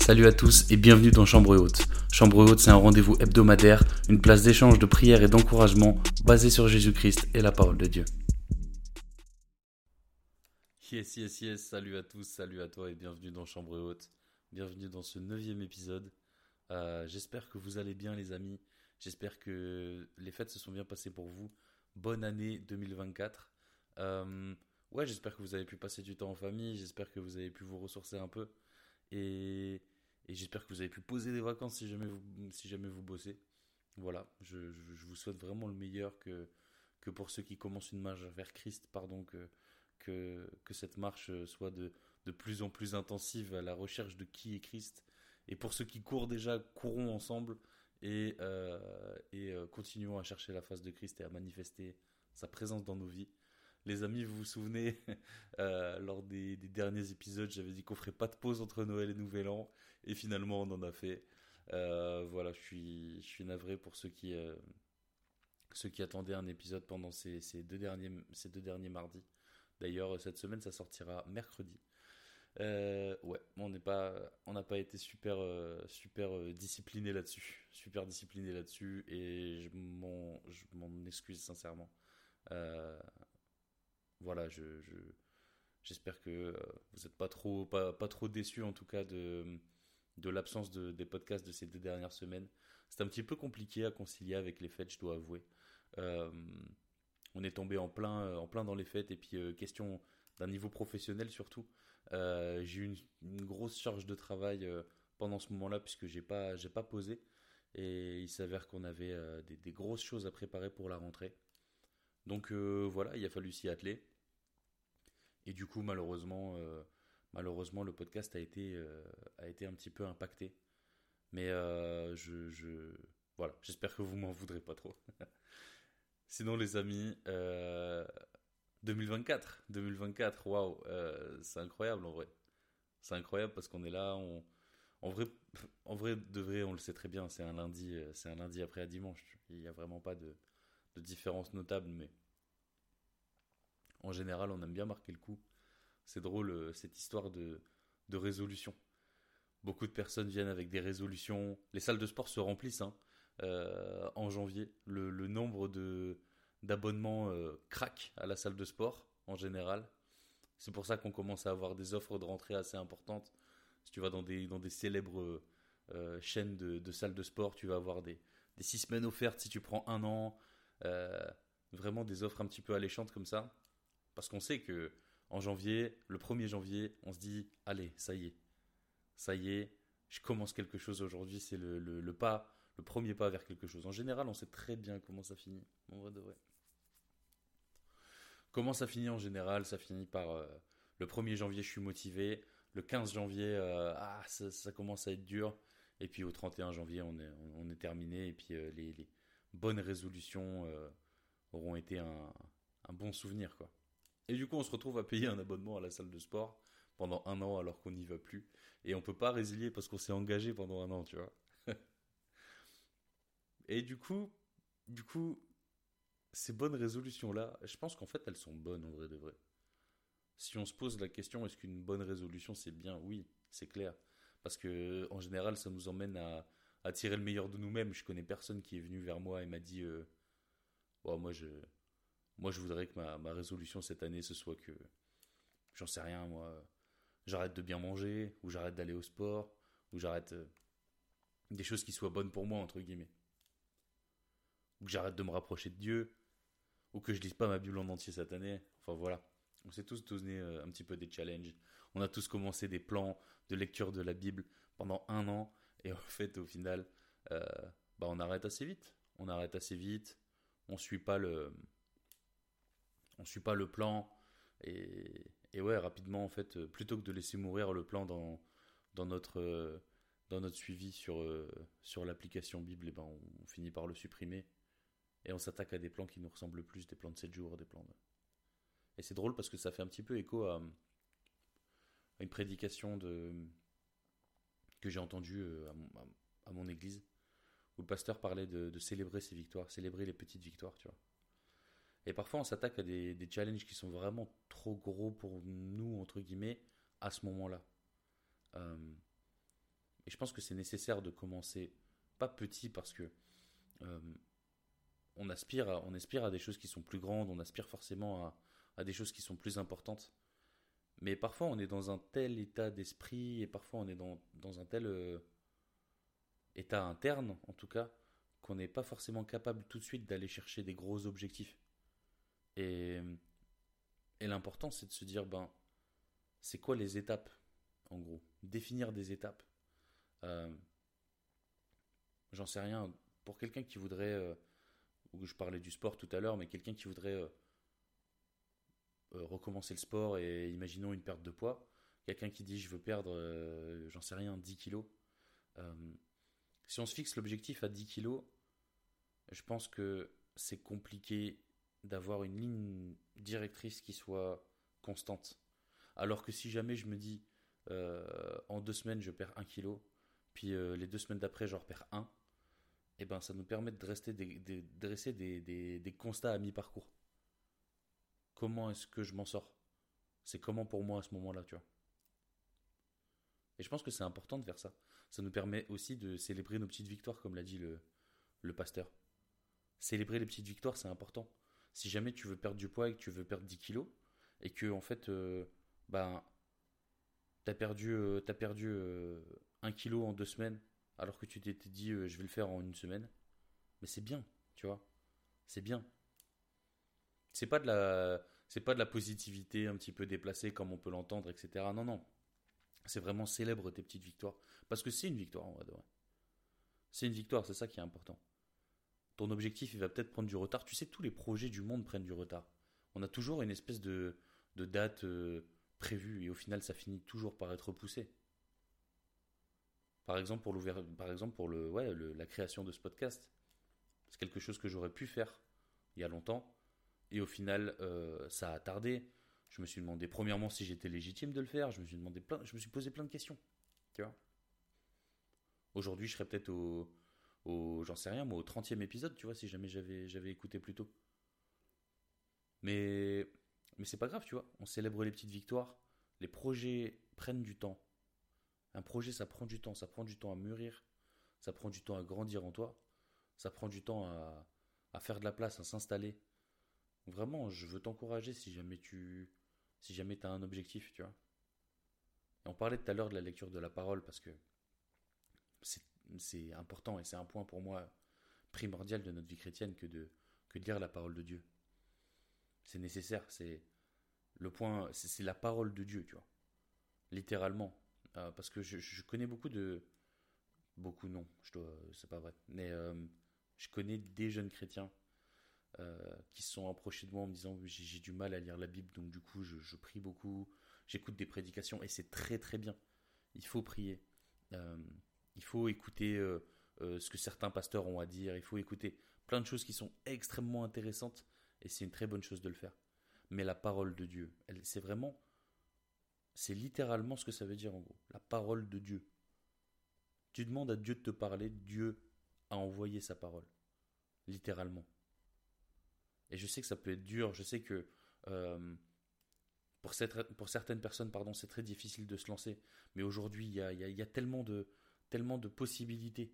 Salut à tous et bienvenue dans Chambre Haute. Chambre Haute, c'est un rendez-vous hebdomadaire, une place d'échange, de prière et d'encouragement basé sur Jésus-Christ et la parole de Dieu. Yes, yes, yes, salut à tous, salut à toi et bienvenue dans Chambre Haute. Bienvenue dans ce neuvième épisode. Euh, j'espère que vous allez bien les amis. J'espère que les fêtes se sont bien passées pour vous. Bonne année 2024. Euh, ouais, j'espère que vous avez pu passer du temps en famille. J'espère que vous avez pu vous ressourcer un peu. Et, j'espère que vous avez pu poser des vacances si jamais vous, si jamais vous bossez. Voilà, je, vous souhaite vraiment le meilleur que, que pour ceux qui commencent une marche vers Christ, pardon, que, que, cette marche soit de, de plus en plus intensive à la recherche de qui est Christ. Et pour ceux qui courent déjà, courons ensemble et, euh, et euh, continuons à chercher la face de Christ et à manifester sa présence dans nos vies. Les amis, vous vous souvenez, euh, lors des, derniers épisodes, j'avais dit qu'on ferait pas de pause entre Noël et Nouvel An, et finalement on en a fait. Euh, voilà, je suis, navré pour ceux qui, euh, attendaient un épisode pendant ces, deux, derniers, mardis. D'ailleurs, cette semaine, ça sortira mercredi. ouais, on n'est pas, on n'a pas été super, super discipliné là-dessus, super discipliné là-dessus, et je m'en excuse sincèrement voilà, je, j'espère que euh, vous n'êtes pas trop, pas, trop déçus en tout cas de, de l'absence de, des podcasts de ces deux dernières semaines. C'est un petit peu compliqué à concilier avec les fêtes, je dois avouer. Euh, on est tombé en plein, en plein dans les fêtes et puis euh, question d'un niveau professionnel surtout. j'ai eu une, grosse charge de travail pendant ce moment-là puisque j'ai pas, j'ai pas posé et il s'avère qu'on avait des, grosses choses à préparer pour la rentrée. Donc voilà, il a fallu s'y atteler. Et du coup, malheureusement, euh, malheureusement le podcast a été, euh, a été un petit peu impacté. Mais euh, je, je, voilà, j'espère que vous m'en voudrez pas trop. Sinon, les amis, 2024, 2024, waouh, c'est incroyable en vrai. C'est incroyable parce qu'on est là, on, en vrai, en vrai, de vrai, on le sait très bien, c'est un lundi, c'est un lundi après à dimanche. Il n'y a vraiment pas de, de différence notable, mais en général, on aime bien marquer le coup. C'est drôle, euh, cette histoire de, résolution. Beaucoup de personnes viennent avec des résolutions. Les salles de sport se remplissent hein, euh, en janvier. Le, nombre de d'abonnements euh, craque à la salle de sport en général. C'est pour ça qu'on commence à avoir des offres de rentrée assez importantes. Si tu vas dans des, dans des célèbres chaînes de, salles de sport, tu vas avoir des, des six semaines offertes si tu prends un an. vraiment des offres un petit peu alléchantes comme ça. Parce qu'on sait que en janvier, le 1er janvier, on se dit allez, ça y est. Ça y est, je commence quelque chose aujourd'hui, c'est le, pas, le premier pas vers quelque chose. En général, on sait très bien comment ça finit. Comment ça finit en général? Ça finit par euh, le 1er janvier, je suis motivé. Le 15 janvier, euh, ah, ça, commence à être dur. Et puis au 31 janvier, on est, on est terminé. Et puis euh, les, bonnes résolutions auront été un, un bon souvenir, quoi. Et du coup, on se retrouve à payer un abonnement à la salle de sport pendant un an alors qu'on n'y va plus. Et on peut pas résilier parce qu'on s'est engagé pendant un an, tu vois. et du coup, du coup, ces bonnes résolutions-là, je pense qu'en fait, elles sont bonnes en vrai de vrai. Si on se pose la question, est-ce qu'une bonne résolution c'est bien? Oui, c'est clair. Parce que en général, ça nous emmène à, tirer le meilleur de nous-mêmes. Je connais personne qui est venu vers moi et m'a dit euh, bon, moi je moi, je voudrais que ma, résolution cette année, ce soit que, j'en sais rien, moi, j'arrête de bien manger, ou j'arrête d'aller au sport, ou j'arrête euh, des choses qui soient bonnes pour moi, entre guillemets. Ou que j'arrête de me rapprocher de Dieu, ou que je lise pas ma Bible en entier cette année. Enfin voilà. On s'est tous donné euh, un petit peu des challenges. On a tous commencé des plans de lecture de la Bible pendant un an, et en fait, au final, euh, bah, on arrête assez vite. On arrête assez vite. On suit pas le, on suit pas le plan. Et, ouais, rapidement, en fait, euh, plutôt que de laisser mourir le plan dans, dans, notre, euh, dans notre suivi sur, euh, sur l'application Bible, et eh ben, on, finit par le supprimer. Et on s'attaque à des plans qui nous ressemblent plus, des plans de 7 jours, des plans de... Et c'est drôle parce que ça fait un petit peu écho à, une prédication de, que j'ai entendue à, mon église, où le pasteur parlait de, de célébrer ses victoires, célébrer les petites victoires, tu vois. Et parfois, on s'attaque à des, challenges qui sont vraiment trop gros pour nous, entre guillemets, à ce moment-là. Euh, Et je pense que c'est nécessaire de commencer, pas petit, parce que euh, on, aspire à, on aspire à des choses qui sont plus grandes, on aspire forcément à, des choses qui sont plus importantes. Mais parfois, on est dans un tel état d'esprit, et parfois, on est dans, dans un tel euh, état interne, en tout cas, qu'on n'est pas forcément capable tout de suite d'aller chercher des gros objectifs. Et, l'important, c'est de se dire, ben, c'est quoi les étapes, en gros? Définir des étapes. Euh, j'en sais rien. Pour quelqu'un qui voudrait, euh, je parlais du sport tout à l'heure, mais quelqu'un qui voudrait euh, recommencer le sport et imaginons une perte de poids, quelqu'un qui dit je veux perdre, j'en sais rien, 10 kilos. si on se fixe l'objectif à 10 kilos, je pense que c'est compliqué d'avoir une ligne directrice qui soit constante. Alors que si jamais je me dis euh, en deux semaines je perds un kilo, puis euh, les deux semaines d'après j'en perds un, et eh ben ça nous permet de rester des, dresser des, des, constats à mi-parcours. Comment est-ce que je m'en sors? C'est comment pour moi à ce moment-là, tu vois? Et je pense que c'est important de faire ça. Ça nous permet aussi de célébrer nos petites victoires, comme l'a dit le, le pasteur. Célébrer les petites victoires, c'est important. Si jamais tu veux perdre du poids et que tu veux perdre 10 kilos, et que en fait, euh, ben, t'as perdu, euh, as perdu euh, un kilo en deux semaines, alors que tu t'étais dit je vais le faire en une semaine, mais c'est bien, tu vois, c'est bien. C'est pas de la, c'est pas de la positivité un petit peu déplacée comme on peut l'entendre, etc. Non, non, c'est vraiment célèbre tes petites victoires, parce que c'est une victoire en vrai. C'est une victoire, c'est ça qui est important ton objectif il va peut-être prendre du retard. Tu sais, tous les projets du monde prennent du retard. On a toujours une espèce de, date euh, prévue et au final ça finit toujours par être repoussé. Par exemple pour, par exemple pour le, ouais, la création de ce podcast. C'est quelque chose que j'aurais pu faire il y a longtemps et au final euh, ça a tardé. Je me suis demandé premièrement si j'étais légitime de le faire. Je me suis demandé je me suis posé plein de questions. Aujourd'hui je serais peut-être au j'en sais rien, moi, au 30e épisode, tu vois, si jamais j'avais, j'avais écouté plus tôt. Mais, mais c'est pas grave, tu vois. On célèbre les petites victoires. Les projets prennent du temps. Un projet, ça prend du temps. Ça prend du temps à mûrir. Ça prend du temps à grandir en toi. Ça prend du temps à, à faire de la place, à s'installer. Vraiment, je veux t'encourager si jamais tu, si jamais as un objectif, tu vois. On parlait tout à l'heure de la lecture de la parole parce que c'est c'est important et c'est un point pour moi primordial de notre vie chrétienne que de, que lire la parole de Dieu. C'est nécessaire, c'est le point, c'est la parole de Dieu, tu vois. Littéralement. Euh, parce que je, connais beaucoup de. Beaucoup, non, je dois, c'est pas vrai. Mais euh, je connais des jeunes chrétiens euh, qui se sont approchés de moi en me disant j'ai du mal à lire la Bible, donc du coup je prie beaucoup, j'écoute des prédications et c'est très très bien. Il faut prier. Il faut écouter euh, euh, ce que certains pasteurs ont à dire. Il faut écouter plein de choses qui sont extrêmement intéressantes. Et c'est une très bonne chose de le faire. Mais la parole de Dieu, c'est vraiment, c'est littéralement ce que ça veut dire en gros. La parole de Dieu. Tu demandes à Dieu de te parler, Dieu a envoyé sa parole. Littéralement. Et je sais que ça peut être dur, je sais que euh, pour, pour, certaines personnes, pardon, c'est très difficile de se lancer. Mais aujourd'hui, il y a, tellement de, tellement de possibilités.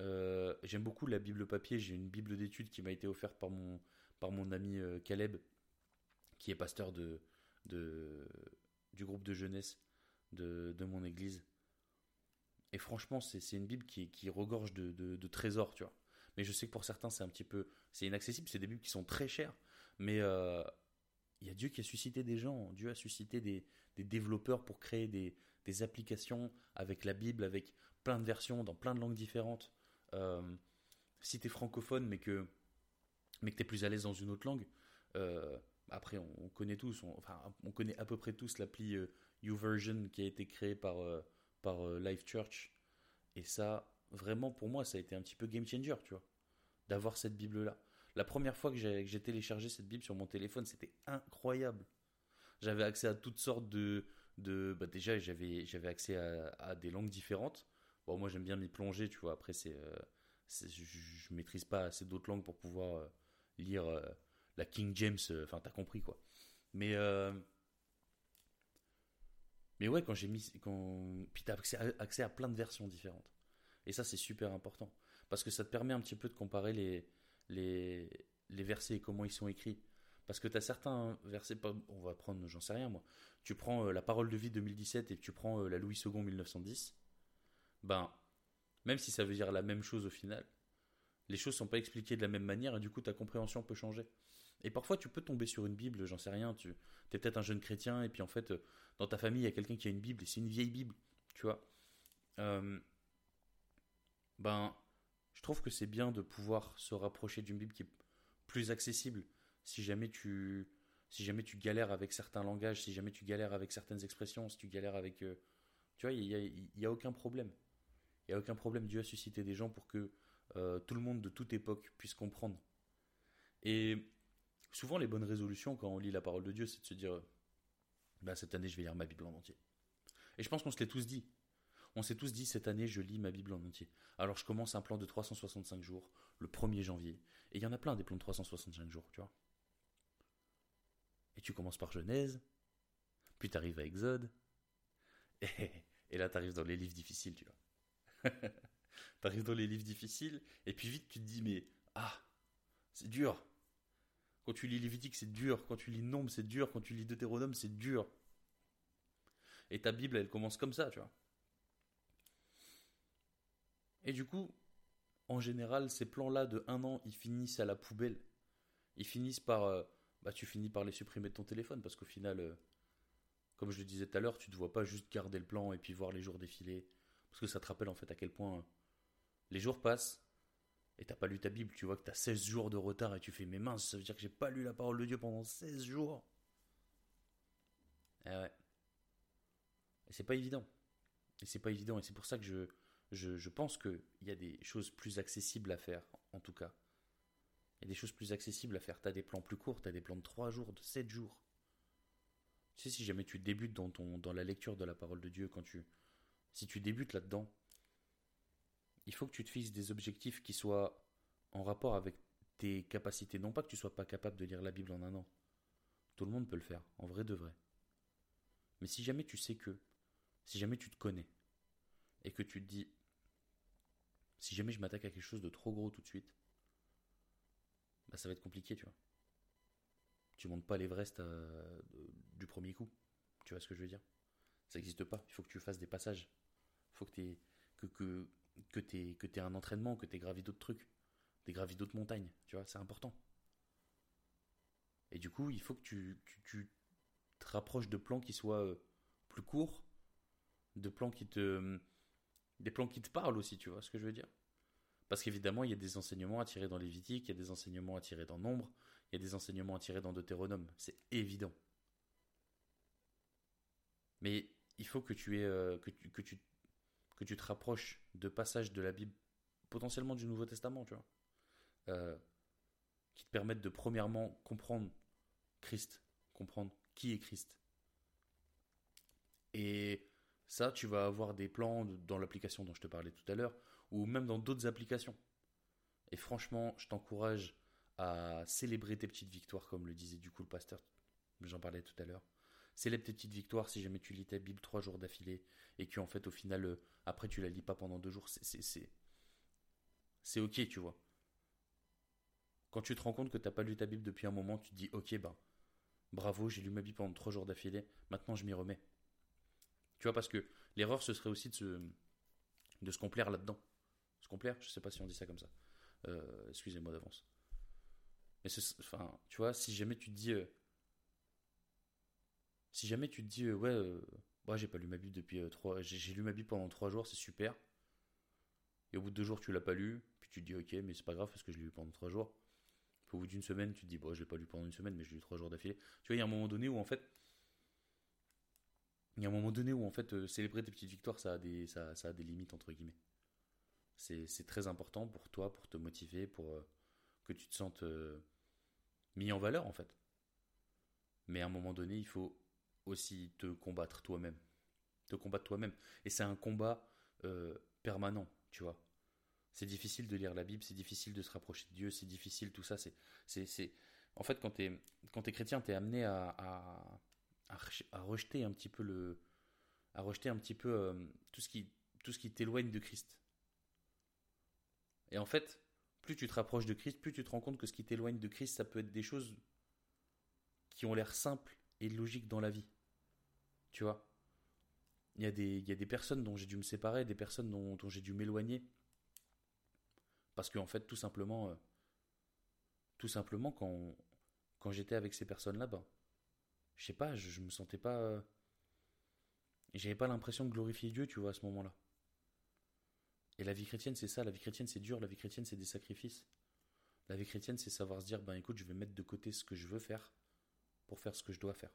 Euh, j'aime beaucoup la Bible papier. J'ai une Bible d'études qui m'a été offerte par mon, par mon ami euh, Caleb, qui est pasteur de, de, du groupe de jeunesse de, de mon église. Et franchement, c'est une Bible qui, qui regorge de, de, trésors, tu vois. Mais je sais que pour certains, c'est un petit peu. C'est inaccessible. C'est des Bibles qui sont très chères. Mais euh, il y a Dieu qui a suscité des gens. Dieu a suscité des, des développeurs pour créer des, des applications avec la Bible, avec plein de versions dans plein de langues différentes. Euh, si tu es francophone mais que, mais que tu es plus à l'aise dans une autre langue, euh, après on, connaît tous, on, enfin on connaît à peu près tous l'appli euh, YouVersion qui a été créée par, par Life Church. Et ça, vraiment pour moi, ça a été un petit peu game changer, tu vois, d'avoir cette Bible-là. La première fois que j'ai téléchargé cette Bible sur mon téléphone, c'était incroyable. J'avais accès à toutes sortes de, de bah déjà j'avais accès à, des langues différentes Bon, moi j'aime bien m'y plonger, tu vois. Après, c'est, euh, je, maîtrise pas assez d'autres langues pour pouvoir euh, lire euh, la King James. Enfin, t'as compris quoi. Mais Mais ouais, quand j'ai mis. Quand... Puis t'as accès accès à plein de versions différentes. Et ça, c'est super important. Parce que ça te permet un petit peu de comparer les, les, les versets et comment ils sont écrits. Parce que tu as certains versets, on va prendre, j'en sais rien moi, tu prends euh, la parole de vie 2017 et tu prends euh, la Louis II 1910, ben, même si ça veut dire la même chose au final, les choses sont pas expliquées de la même manière et du coup ta compréhension peut changer. Et parfois tu peux tomber sur une Bible, j'en sais rien, tu es peut-être un jeune chrétien et puis en fait euh, dans ta famille il y a quelqu'un qui a une Bible et c'est une vieille Bible, tu vois. ben, je trouve que c'est bien de pouvoir se rapprocher d'une Bible qui est plus accessible si jamais tu si jamais tu galères avec certains langages, si jamais tu galères avec certaines expressions, si tu galères avec euh, tu vois, il n'y a, aucun problème. Il n'y a aucun problème. Dieu a suscité des gens pour que euh, tout le monde de toute époque puisse comprendre. Et souvent, les bonnes résolutions quand on lit la parole de Dieu, c'est de se dire bah, cette année, je vais lire ma Bible en entier. Et je pense qu'on se l'est tous dit. On s'est tous dit cette année, je lis ma Bible en entier. Alors je commence un plan de 365 jours le 1er janvier. Et il y en a plein des plans de 365 jours, tu vois. Et tu commences par Genèse, puis tu arrives à Exode, et, là tu arrives dans les livres difficiles, tu vois. tu arrives dans les livres difficiles, et puis vite tu te dis, mais ah, c'est dur. Quand tu lis Lévitique, c'est dur. Quand tu lis Nombre, c'est dur. Quand tu lis Deutéronome, c'est dur. Et ta Bible, elle commence comme ça, tu vois. Et du coup, en général, ces plans-là de un an, ils finissent à la poubelle. Ils finissent par euh, bah, tu finis par les supprimer de ton téléphone parce qu'au final, euh, comme je le disais tout à l'heure, tu ne dois pas juste garder le plan et puis voir les jours défiler. Parce que ça te rappelle en fait à quel point les jours passent et t'as pas lu ta Bible. Tu vois que tu as 16 jours de retard et tu fais, mais mince, ça veut dire que j'ai pas lu la parole de Dieu pendant 16 jours. Eh ouais. Et c'est pas évident. Et c'est pas évident. Et c'est pour ça que je, je, je pense qu'il y a des choses plus accessibles à faire, en tout cas. Il y a des choses plus accessibles à faire. Tu as des plans plus courts, tu as des plans de 3 jours, de 7 jours. Tu sais, si jamais tu débutes dans, ton, dans la lecture de la parole de Dieu, quand tu, si tu débutes là-dedans, il faut que tu te fixes des objectifs qui soient en rapport avec tes capacités. Non pas que tu sois pas capable de lire la Bible en un an. Tout le monde peut le faire, en vrai de vrai. Mais si jamais tu sais que, si jamais tu te connais, et que tu te dis, si jamais je m'attaque à quelque chose de trop gros tout de suite, bah, ça va être compliqué, tu vois. Tu montes pas l'Everest euh, du premier coup. Tu vois ce que je veux dire? Ça n'existe pas. Il faut que tu fasses des passages. Il faut que tu que, que, que aies, que un entraînement, que tu aies gravi d'autres trucs. Des gravi d'autres montagnes. Tu vois, c'est important. Et du coup, il faut que tu, tu, te rapproches de plans qui soient euh, plus courts, de plans qui te. des plans qui te parlent aussi, tu vois ce que je veux dire? Parce qu'évidemment, il y a des enseignements à tirer dans Lévitique, il y a des enseignements à tirer dans Nombre, il y a des enseignements à tirer dans Deutéronome. C'est évident. Mais il faut que tu, aies, euh, que tu te rapproches de passages de la Bible, potentiellement du Nouveau Testament, tu vois, euh, qui te permettent de premièrement comprendre Christ, comprendre qui est Christ. Et ça, tu vas avoir des plans dans l'application dont je te parlais tout à l'heure, ou même dans d'autres applications. Et franchement, je t'encourage à célébrer tes petites victoires, comme le disait du coup le pasteur, j'en parlais tout à l'heure. Célèbre tes petites victoires si jamais tu lis ta Bible trois jours d'affilée et que en fait au final euh, après tu la lis pas pendant deux jours, c'est c'est ok tu vois. Quand tu te rends compte que tu n'as pas lu ta Bible depuis un moment, tu te dis ok ben bravo j'ai lu ma Bible pendant trois jours d'affilée, maintenant je m'y remets. Tu vois parce que l'erreur ce serait aussi de se de complaire là-dedans se complaire, je sais pas si on dit ça comme ça. Euh, excusez-moi d'avance. Mais enfin, tu vois, si jamais tu te dis, euh, si jamais tu te dis, euh, ouais, moi j'ai pas lu ma Bible depuis trois, j'ai lu ma Bible pendant trois jours, c'est super. Et au bout de deux jours, tu l'as pas lu, puis tu te dis, ok, mais c'est pas grave parce que je l'ai lu pendant trois jours. Au bout d'une semaine, tu te dis, bon, je l'ai pas lu pendant une semaine, mais je l'ai lu trois jours d'affilée. Tu vois, il y a un moment donné où en fait, il y a un moment donné où en fait, célébrer tes petites victoires, ça a des, ça, ça a des limites entre guillemets. C'est très important pour toi, pour te motiver, pour euh, que tu te sentes euh, mis en valeur en fait. Mais à un moment donné, il faut aussi te combattre toi-même. Te combattre toi-même. Et c'est un combat euh, permanent, tu vois. C'est difficile de lire la Bible, c'est difficile de se rapprocher de Dieu, c'est difficile, tout ça. C'est, En fait, quand tu es chrétien, tu es amené à, à, à, rejeter un petit peu le, à rejeter un petit peu euh, tout ce qui, tout ce qui t'éloigne de Christ. Et en fait, plus tu te rapproches de Christ, plus tu te rends compte que ce qui t'éloigne de Christ, ça peut être des choses qui ont l'air simples et logiques dans la vie. Tu vois? Il y, a des, y a des personnes dont j'ai dû me séparer, des personnes dont, j'ai dû m'éloigner. Parce qu'en en fait, tout simplement, euh, tout simplement, quand, quand j'étais avec ces personnes-là, ben, je sais pas, je, je me sentais pas. Euh, j'avais pas l'impression de glorifier Dieu, tu vois, à ce moment-là. Et la vie chrétienne, c'est ça. La vie chrétienne, c'est dur. La vie chrétienne, c'est des sacrifices. La vie chrétienne, c'est savoir se dire, ben écoute, je vais mettre de côté ce que je veux faire pour faire ce que je dois faire.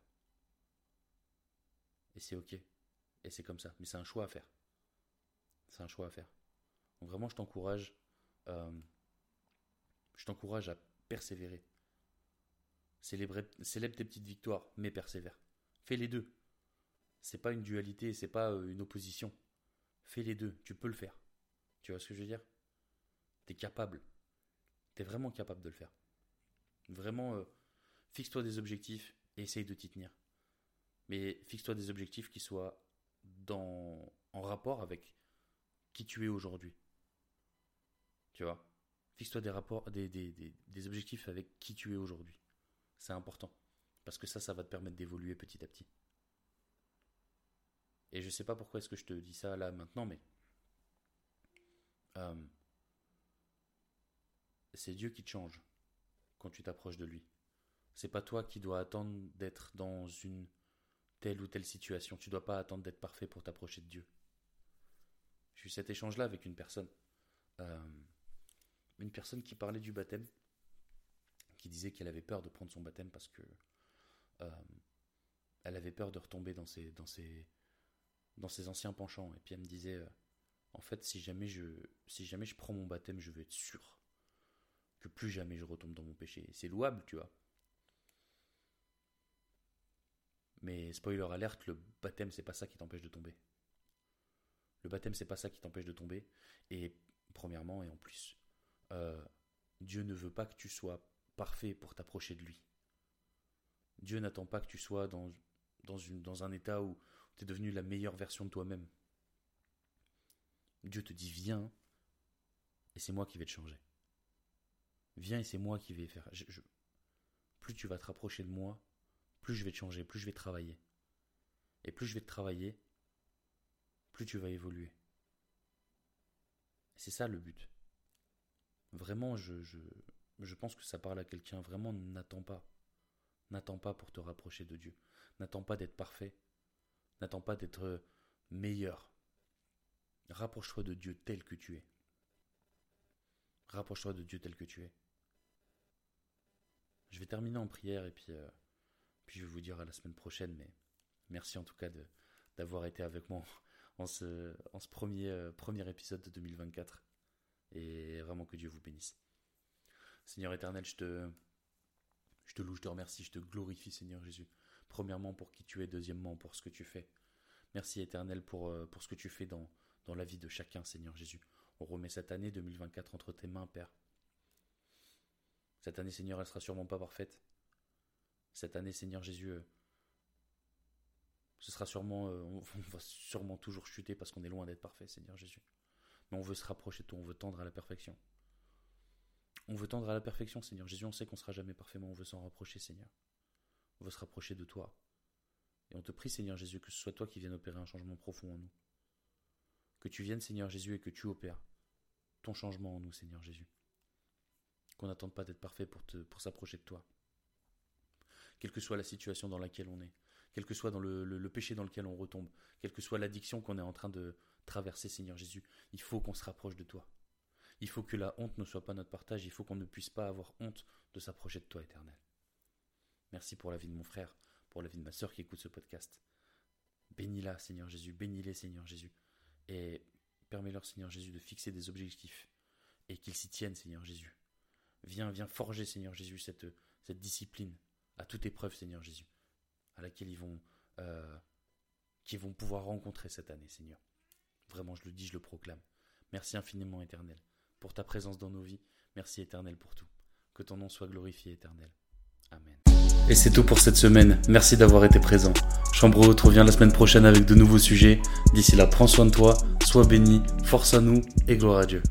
Et c'est ok. Et c'est comme ça. Mais c'est un choix à faire. C'est un choix à faire. Donc vraiment, je t'encourage. Euh, je t'encourage à persévérer. Célèbre, célèbre tes petites victoires, mais persévère. Fais les deux. C'est pas une dualité, c'est pas euh, une opposition. Fais les deux. Tu peux le faire. Tu vois ce que je veux dire? T'es capable. T'es vraiment capable de le faire. Vraiment, euh, fixe-toi des objectifs et essaye de t'y tenir. Mais fixe-toi des objectifs qui soient en rapport avec qui tu es aujourd'hui. Tu vois? Fixe-toi des, objectifs avec qui tu es aujourd'hui. C'est important. Parce que ça, ça va te permettre d'évoluer petit à petit. Et je sais pas pourquoi est-ce que je te dis ça là maintenant, mais euh, c'est Dieu qui te change quand tu t'approches de lui. C'est pas toi qui dois attendre d'être dans une telle ou telle situation. Tu dois pas attendre d'être parfait pour t'approcher de Dieu. J'ai eu cet échange-là avec une personne. Euh, une personne qui parlait du baptême, qui disait qu'elle avait peur de prendre son baptême parce que euh, elle avait peur de retomber dans ses, dans ses, dans ses anciens penchants. Et puis elle me disait, en fait, si jamais je, si jamais je prends mon baptême, je veux être sûr que plus jamais je retombe dans mon péché. C'est louable, tu vois. Mais spoiler alerte, le baptême, c'est pas ça qui t'empêche de tomber. Le baptême, c'est pas ça qui t'empêche de tomber. Et premièrement, et en plus, euh, Dieu ne veut pas que tu sois parfait pour t'approcher de lui. Dieu n'attend pas que tu sois dans, un état où tu es devenu la meilleure version de toi-même. Dieu te dit viens et c'est moi qui vais te changer. Viens et c'est moi qui vais faire. plus tu vas te rapprocher de moi, plus je vais te changer, plus je vais travailler. Et plus je vais te travailler, plus tu vas évoluer. C'est ça le but. Vraiment, je, je, je pense que ça parle à quelqu'un. Vraiment, n'attends pas. N'attends pas pour te rapprocher de Dieu. N'attends pas d'être parfait. N'attends pas d'être meilleur. Rapproche-toi de Dieu tel que tu es. Rapproche-toi de Dieu tel que tu es. Je vais terminer en prière et puis, euh, puis je vais vous dire à la semaine prochaine, mais merci en tout cas d'avoir été avec moi en ce, en ce premier, euh, premier épisode de 2024. Et vraiment que Dieu vous bénisse. Seigneur éternel, je te, je te loue, je te remercie, je te glorifie, Seigneur Jésus. Premièrement pour qui tu es, deuxièmement pour ce que tu fais. Merci éternel pour, euh, pour ce que tu fais dans, dans la vie de chacun, Seigneur Jésus. On remet cette année 2024 entre tes mains, Père. Cette année, Seigneur, elle sera sûrement pas parfaite. Cette année, Seigneur Jésus, euh, ce sera sûrement, euh, on va sûrement toujours chuter parce qu'on est loin d'être parfait, Seigneur Jésus. Mais on veut se rapprocher de toi, on veut tendre à la perfection. On veut tendre à la perfection, Seigneur Jésus. On sait qu'on sera jamais parfait, mais on veut s'en rapprocher, Seigneur. On veut se rapprocher de toi. Et on te prie, Seigneur Jésus, que ce soit toi qui viennes opérer un changement profond en nous. Que tu viennes, Seigneur Jésus, et que tu opères ton changement en nous, Seigneur Jésus. Qu'on n'attende pas d'être parfait pour, s'approcher de toi. Quelle que soit la situation dans laquelle on est, quel que soit le, péché dans lequel on retombe, quelle que soit l'addiction qu'on est en train de traverser, Seigneur Jésus, il faut qu'on se rapproche de toi. Il faut que la honte ne soit pas notre partage, il faut qu'on ne puisse pas avoir honte de s'approcher de toi, éternel. Merci pour la vie de mon frère, pour la vie de ma sœur qui écoute ce podcast. Bénis-la, Seigneur Jésus, bénis-les, Seigneur Jésus. Et permets-leur, Seigneur Jésus, de fixer des objectifs et qu'ils s'y tiennent, Seigneur Jésus. Viens, viens forger, Seigneur Jésus, cette discipline à toute épreuve, Seigneur Jésus, à laquelle ils vont, euh, vont pouvoir rencontrer cette année, Seigneur. Vraiment, je le dis, je le proclame. Merci infiniment, éternel, pour ta présence dans nos vies. Merci, éternel, pour tout. Que ton nom soit glorifié, éternel. Amen. Et c'est tout pour cette semaine. Merci d'avoir été présent. Chambre te revient la semaine prochaine avec de nouveaux sujets. D'ici là, prends soin de toi, sois béni, force à nous et gloire à Dieu.